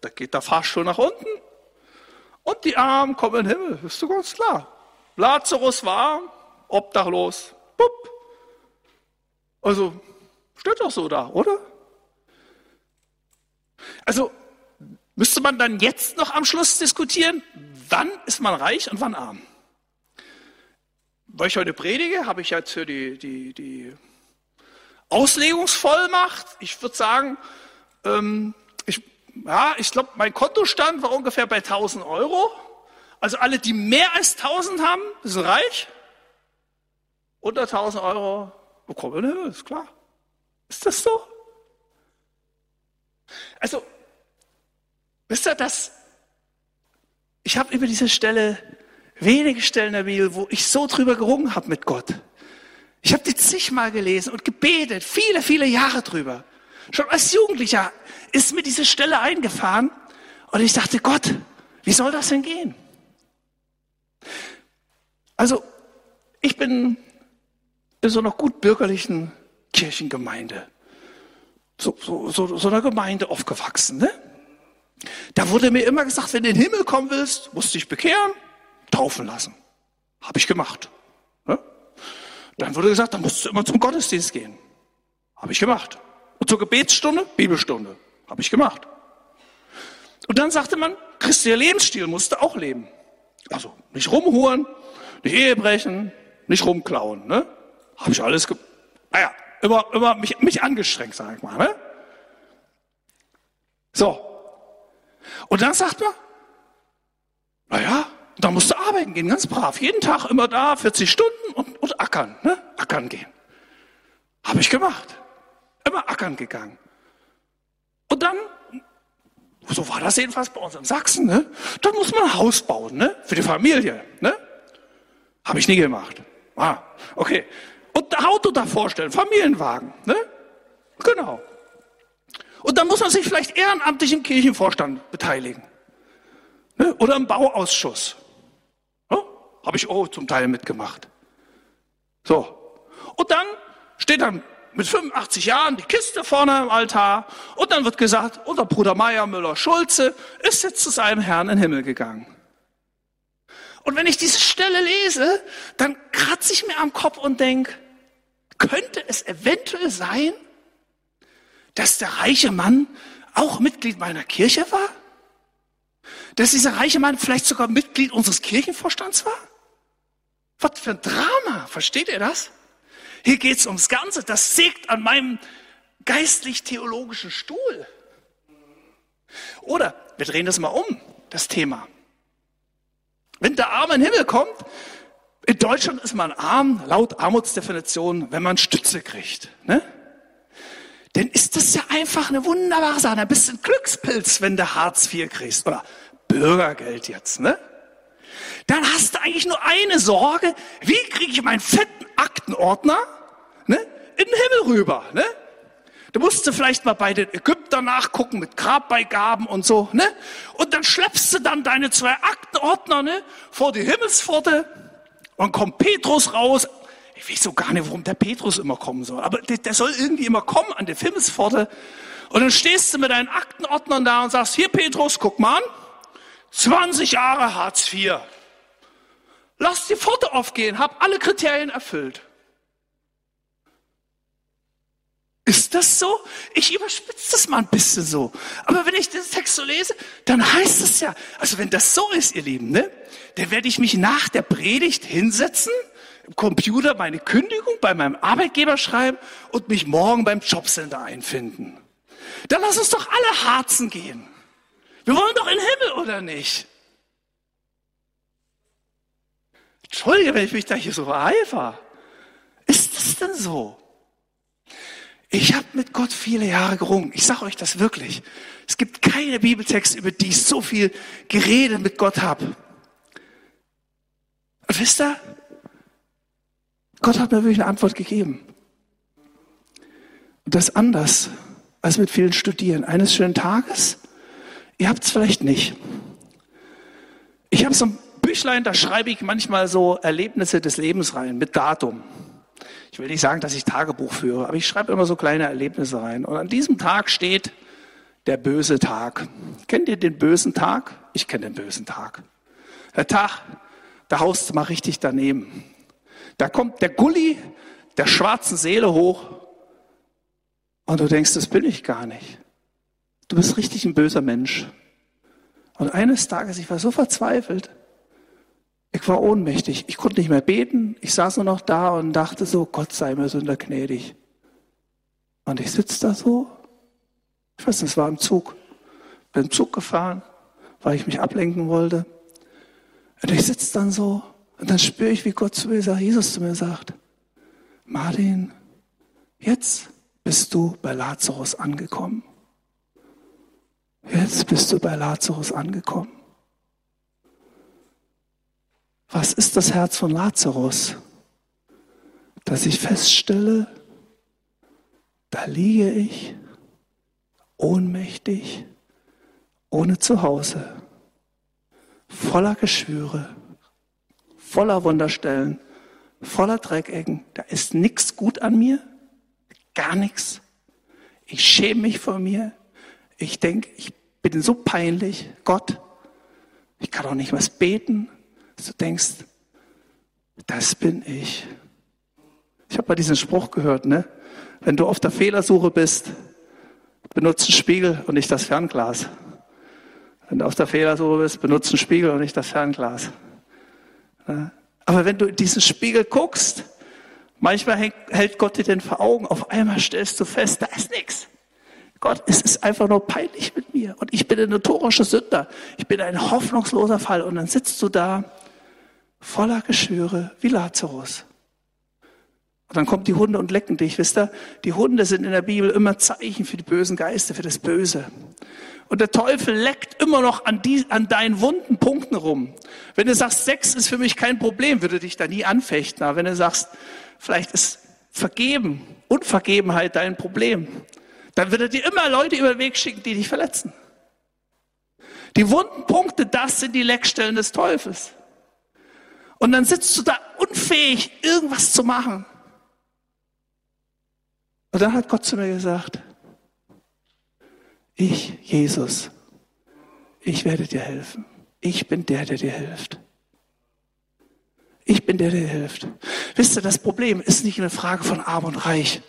da geht der Fahrstuhl nach unten und die Armen kommen in den Himmel, ist doch ganz klar. Lazarus war obdachlos, bupp. Also Steht doch so da, oder? Also müsste man dann jetzt noch am Schluss diskutieren, wann ist man reich und wann arm? Weil ich heute predige, habe ich jetzt für die, die, die Auslegungsvollmacht. Ich würde sagen, ähm, ich, ja, ich glaube, mein Kontostand war ungefähr bei 1000 Euro. Also alle, die mehr als 1000 haben, sind reich. Unter 1000 Euro bekommen wir, ist klar. Ist das so? Also, wisst ihr, dass ich habe über diese Stelle wenige Stellen der Bibel, wo ich so drüber gerungen habe mit Gott. Ich habe die zigmal gelesen und gebetet, viele, viele Jahre drüber. Schon als Jugendlicher ist mir diese Stelle eingefahren und ich dachte, Gott, wie soll das denn gehen? Also, ich bin in so einer gut bürgerlichen Kirchengemeinde. So, so, so, so einer Gemeinde aufgewachsen. Ne? Da wurde mir immer gesagt, wenn du in den Himmel kommen willst, musst du dich bekehren, taufen lassen. Habe ich gemacht. Ne? Dann wurde gesagt, dann musst du immer zum Gottesdienst gehen. Habe ich gemacht. Und zur Gebetsstunde, Bibelstunde. Habe ich gemacht. Und dann sagte man, christlicher Lebensstil musst du auch leben. Also nicht rumhuren, nicht Ehe brechen, nicht rumklauen. Ne? Habe ich alles gemacht. Naja, immer, immer mich, mich angestrengt, sag ich mal. Ne? So. Und dann sagt man, naja, da musst du arbeiten gehen, ganz brav. Jeden Tag immer da, 40 Stunden und, und ackern, ne? Ackern gehen. Habe ich gemacht. Immer ackern gegangen. Und dann, so war das jedenfalls bei uns in Sachsen, ne? Dann muss man ein Haus bauen, ne? Für die Familie, ne? Habe ich nie gemacht. Ah, okay und ein Auto da vorstellen, Familienwagen. Ne? Genau. Und dann muss man sich vielleicht ehrenamtlich im Kirchenvorstand beteiligen. Ne? Oder im Bauausschuss. Ne? Habe ich auch zum Teil mitgemacht. So. Und dann steht dann mit 85 Jahren die Kiste vorne im Altar und dann wird gesagt, unser Bruder Meier Müller-Schulze ist jetzt zu seinem Herrn in den Himmel gegangen. Und wenn ich diese Stelle lese, dann kratze ich mir am Kopf und denke, könnte es eventuell sein, dass der reiche Mann auch Mitglied meiner Kirche war? Dass dieser reiche Mann vielleicht sogar Mitglied unseres Kirchenvorstands war? Was für ein Drama, versteht ihr das? Hier geht's ums Ganze. Das sägt an meinem geistlich-theologischen Stuhl. Oder wir drehen das mal um, das Thema. Wenn der Arm in den Himmel kommt, in Deutschland ist man arm, laut Armutsdefinition, wenn man Stütze kriegt. Ne? Dann ist das ja einfach eine wunderbare Sache. Ein bisschen Glückspilz, wenn du Hartz IV kriegst. Oder Bürgergeld jetzt. Ne? Dann hast du eigentlich nur eine Sorge. Wie kriege ich meinen fetten Aktenordner ne, in den Himmel rüber? Ne? Du musst du vielleicht mal bei den Ägyptern nachgucken mit Grabbeigaben und so, ne? Und dann schleppst du dann deine zwei Aktenordner, ne, vor die Himmelspforte und kommt Petrus raus. Ich weiß so gar nicht, warum der Petrus immer kommen soll, aber der, der soll irgendwie immer kommen an die Himmelspforte. Und dann stehst du mit deinen Aktenordnern da und sagst, hier Petrus, guck mal an, 20 Jahre Hartz IV. Lass die Pforte aufgehen, hab alle Kriterien erfüllt. Ist das so? Ich überspitze das mal ein bisschen so. Aber wenn ich den Text so lese, dann heißt es ja, also wenn das so ist, ihr Lieben, ne, dann werde ich mich nach der Predigt hinsetzen, im Computer meine Kündigung bei meinem Arbeitgeber schreiben und mich morgen beim Jobcenter einfinden. Dann lass uns doch alle Harzen gehen. Wir wollen doch in den Himmel, oder nicht? Entschuldige, wenn ich mich da hier so eifer. Ist das denn so? Ich habe mit Gott viele Jahre gerungen. Ich sage euch das wirklich. Es gibt keine Bibeltexte, über die ich so viel geredet mit Gott habe. Und wisst ihr, Gott hat mir wirklich eine Antwort gegeben. Und das anders als mit vielen Studieren. Eines schönen Tages, ihr habt es vielleicht nicht. Ich habe so ein Büchlein, da schreibe ich manchmal so Erlebnisse des Lebens rein mit Datum. Ich will nicht sagen, dass ich Tagebuch führe, aber ich schreibe immer so kleine Erlebnisse rein. Und an diesem Tag steht der böse Tag. Kennt ihr den bösen Tag? Ich kenne den bösen Tag. Der Tag, da haust du mal richtig daneben. Da kommt der Gulli der schwarzen Seele hoch und du denkst, das bin ich gar nicht. Du bist richtig ein böser Mensch. Und eines Tages, ich war so verzweifelt, ich war ohnmächtig. Ich konnte nicht mehr beten. Ich saß nur noch da und dachte so, Gott sei mir Sünder gnädig. Und ich sitze da so. Ich weiß nicht, es war im Zug. Bin im Zug gefahren, weil ich mich ablenken wollte. Und ich sitze dann so und dann spüre ich, wie Gott zu mir sagt, Jesus zu mir sagt, Martin, jetzt bist du bei Lazarus angekommen. Jetzt bist du bei Lazarus angekommen. Was ist das Herz von Lazarus? Dass ich feststelle, da liege ich ohnmächtig, ohne Zuhause, voller Geschwüre, voller Wunderstellen, voller Dreckecken. Da ist nichts gut an mir, gar nichts. Ich schäme mich vor mir. Ich denke, ich bin so peinlich. Gott, ich kann auch nicht was beten du denkst, das bin ich. Ich habe mal diesen Spruch gehört, ne? Wenn du auf der Fehlersuche bist, benutze einen Spiegel und nicht das Fernglas. Wenn du auf der Fehlersuche bist, benutze einen Spiegel und nicht das Fernglas. Aber wenn du in diesen Spiegel guckst, manchmal hält Gott dir den vor Augen, auf einmal stellst du fest, da ist nichts. Gott, es ist einfach nur peinlich mit mir und ich bin ein notorischer Sünder. Ich bin ein hoffnungsloser Fall und dann sitzt du da voller Geschwüre wie Lazarus. Und dann kommen die Hunde und lecken dich, wisst ihr? Die Hunde sind in der Bibel immer Zeichen für die bösen Geister, für das Böse. Und der Teufel leckt immer noch an, die, an deinen wunden Punkten rum. Wenn du sagst, Sex ist für mich kein Problem, würde dich da nie anfechten. Aber wenn du sagst, vielleicht ist Vergeben, Unvergebenheit dein Problem, dann wird er dir immer Leute über den Weg schicken, die dich verletzen. Die wunden Punkte, das sind die Leckstellen des Teufels. Und dann sitzt du da unfähig, irgendwas zu machen. Und dann hat Gott zu mir gesagt, ich, Jesus, ich werde dir helfen. Ich bin der, der dir hilft. Ich bin der, der dir hilft. Wisst ihr, das Problem ist nicht eine Frage von Arm und Reich.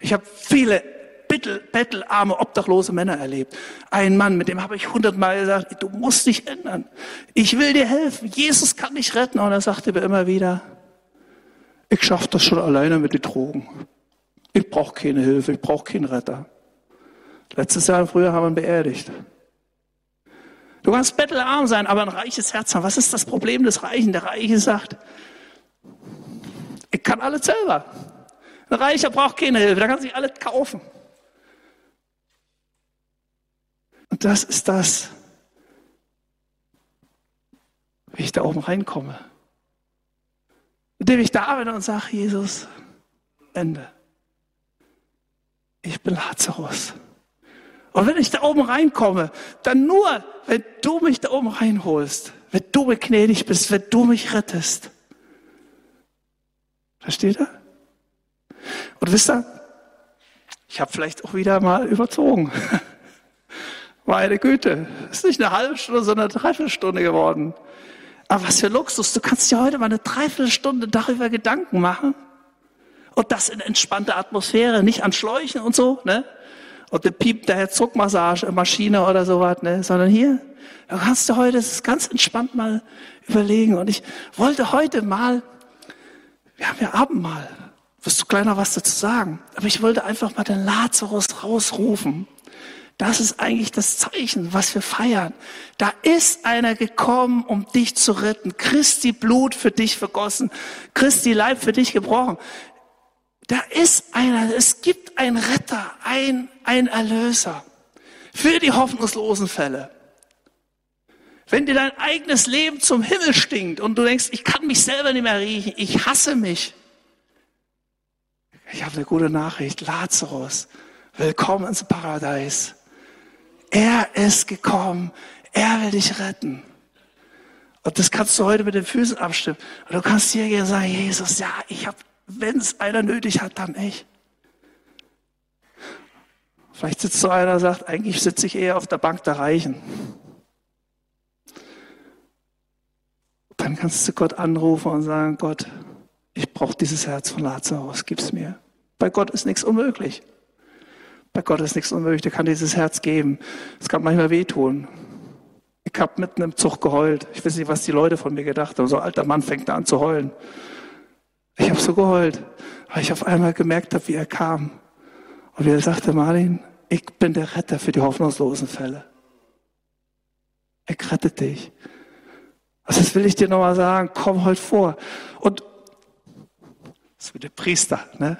Ich habe viele bettel, bettelarme, obdachlose Männer erlebt. Ein Mann, mit dem habe ich hundertmal gesagt, du musst dich ändern. Ich will dir helfen. Jesus kann dich retten. Und er sagte mir immer wieder, Ich schaffe das schon alleine mit den Drogen. Ich brauche keine Hilfe, ich brauche keinen Retter. Letztes Jahr im Frühjahr haben wir ihn beerdigt. Du kannst bettelarm sein, aber ein reiches Herz haben. Was ist das Problem des Reichen? Der Reiche sagt, ich kann alles selber. Ein Reicher braucht keine Hilfe, der kann sich alles kaufen. Und das ist das, wie ich da oben reinkomme. Indem ich da bin und sage, Jesus, Ende. Ich bin Lazarus. Und wenn ich da oben reinkomme, dann nur, wenn du mich da oben reinholst, wenn du mir gnädig bist, wenn du mich rettest. Versteht ihr? Und wisst ihr, ich habe vielleicht auch wieder mal überzogen. Meine Güte, ist nicht eine halbe Stunde, sondern eine Dreiviertelstunde geworden. Aber was für Luxus, du kannst dir heute mal eine Dreiviertelstunde darüber Gedanken machen. Und das in entspannter Atmosphäre, nicht an Schläuchen und so, ne? Und der Piep der Zuckmassage, Maschine oder sowas, ne? Sondern hier, da kannst du heute das ganz entspannt mal überlegen. Und ich wollte heute mal, wir haben ja Abendmahl, wirst du kleiner was dazu sagen, aber ich wollte einfach mal den Lazarus rausrufen. Das ist eigentlich das Zeichen, was wir feiern. Da ist einer gekommen, um dich zu retten. Christi Blut für dich vergossen. Christi Leib für dich gebrochen. Da ist einer, es gibt einen Retter, ein, ein Erlöser. Für die hoffnungslosen Fälle. Wenn dir dein eigenes Leben zum Himmel stinkt und du denkst, ich kann mich selber nicht mehr riechen, ich hasse mich. Ich habe eine gute Nachricht. Lazarus, willkommen ins Paradies. Er ist gekommen. Er will dich retten. Und das kannst du heute mit den Füßen abstimmen. Und du kannst hier sagen, Jesus, ja, ich habe, wenn es einer nötig hat, dann ich. Vielleicht sitzt so einer und sagt, eigentlich sitze ich eher auf der Bank der Reichen. Dann kannst du Gott anrufen und sagen, Gott, ich brauche dieses Herz von Lazarus, gib's mir. Bei Gott ist nichts unmöglich. Bei Gott ist nichts unmöglich, der kann dieses Herz geben. Es kann manchmal wehtun. Ich habe mitten im Zug geheult. Ich weiß nicht, was die Leute von mir gedacht haben. So ein alter Mann fängt an zu heulen. Ich habe so geheult, weil ich auf einmal gemerkt habe, wie er kam. Und wie er sagte, Martin, ich bin der Retter für die hoffnungslosen Fälle. Ich rette dich. Also das will ich dir nochmal sagen, komm heute vor. Und das wird der Priester, ne?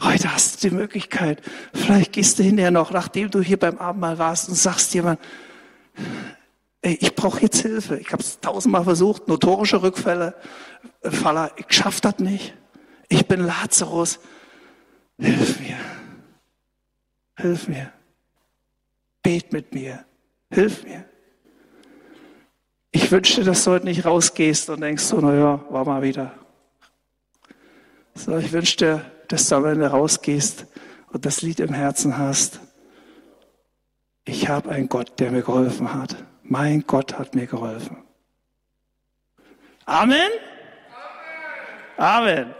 Heute hast du die Möglichkeit. Vielleicht gehst du hinterher noch, nachdem du hier beim Abendmahl warst und sagst jemand, ey, ich brauche jetzt Hilfe. Ich habe es tausendmal versucht, notorische Rückfälle, Faller, ich schaff das nicht. Ich bin Lazarus. Hilf mir. Hilf mir. Bet mit mir. Hilf mir. Ich wünschte, dass du heute nicht rausgehst und denkst so, naja, war mal wieder. So, ich wünschte, dass du am Ende rausgehst und das Lied im Herzen hast. Ich habe einen Gott, der mir geholfen hat. Mein Gott hat mir geholfen. Amen? Amen. Amen.